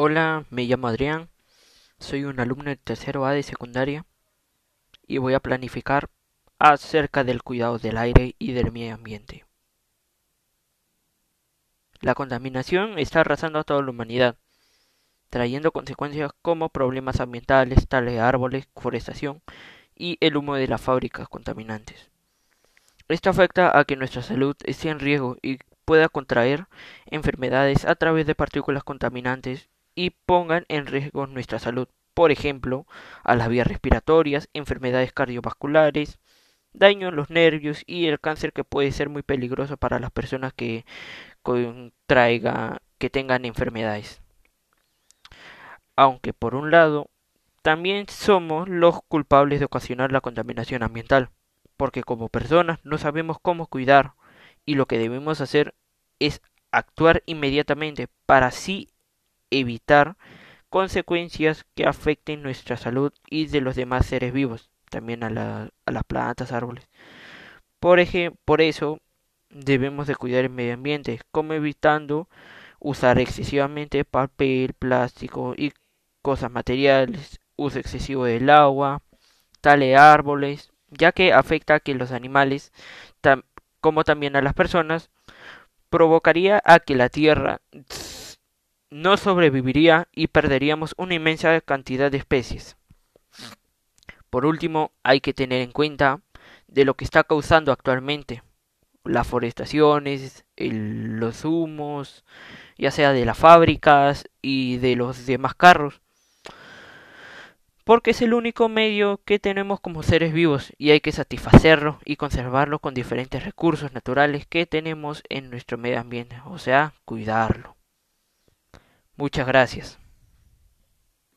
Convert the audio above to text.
Hola, me llamo Adrián, soy un alumno de tercero A de secundaria y voy a planificar acerca del cuidado del aire y del medio ambiente. La contaminación está arrasando a toda la humanidad, trayendo consecuencias como problemas ambientales, tales de árboles, forestación y el humo de las fábricas contaminantes. Esto afecta a que nuestra salud esté en riesgo y pueda contraer enfermedades a través de partículas contaminantes y pongan en riesgo nuestra salud, por ejemplo, a las vías respiratorias, enfermedades cardiovasculares, daño en los nervios y el cáncer que puede ser muy peligroso para las personas que contraigan, que tengan enfermedades. Aunque por un lado, también somos los culpables de ocasionar la contaminación ambiental, porque como personas no sabemos cómo cuidar y lo que debemos hacer es actuar inmediatamente para así evitar consecuencias que afecten nuestra salud y de los demás seres vivos, también a, las plantas, árboles. Por, por eso debemos de cuidar el medio ambiente, como evitando usar excesivamente papel, plástico y cosas materiales, uso excesivo del agua, tale árboles, ya que afecta a que los animales, como también a las personas, provocaría a que la tierra no sobreviviría y perderíamos una inmensa cantidad de especies. Por último, hay que tener en cuenta de lo que está causando actualmente las forestaciones, los humos, ya sea de las fábricas y de los demás carros, porque es el único medio que tenemos como seres vivos y hay que satisfacerlo y conservarlo con diferentes recursos naturales que tenemos en nuestro medio ambiente, o sea, cuidarlo. Muchas gracias.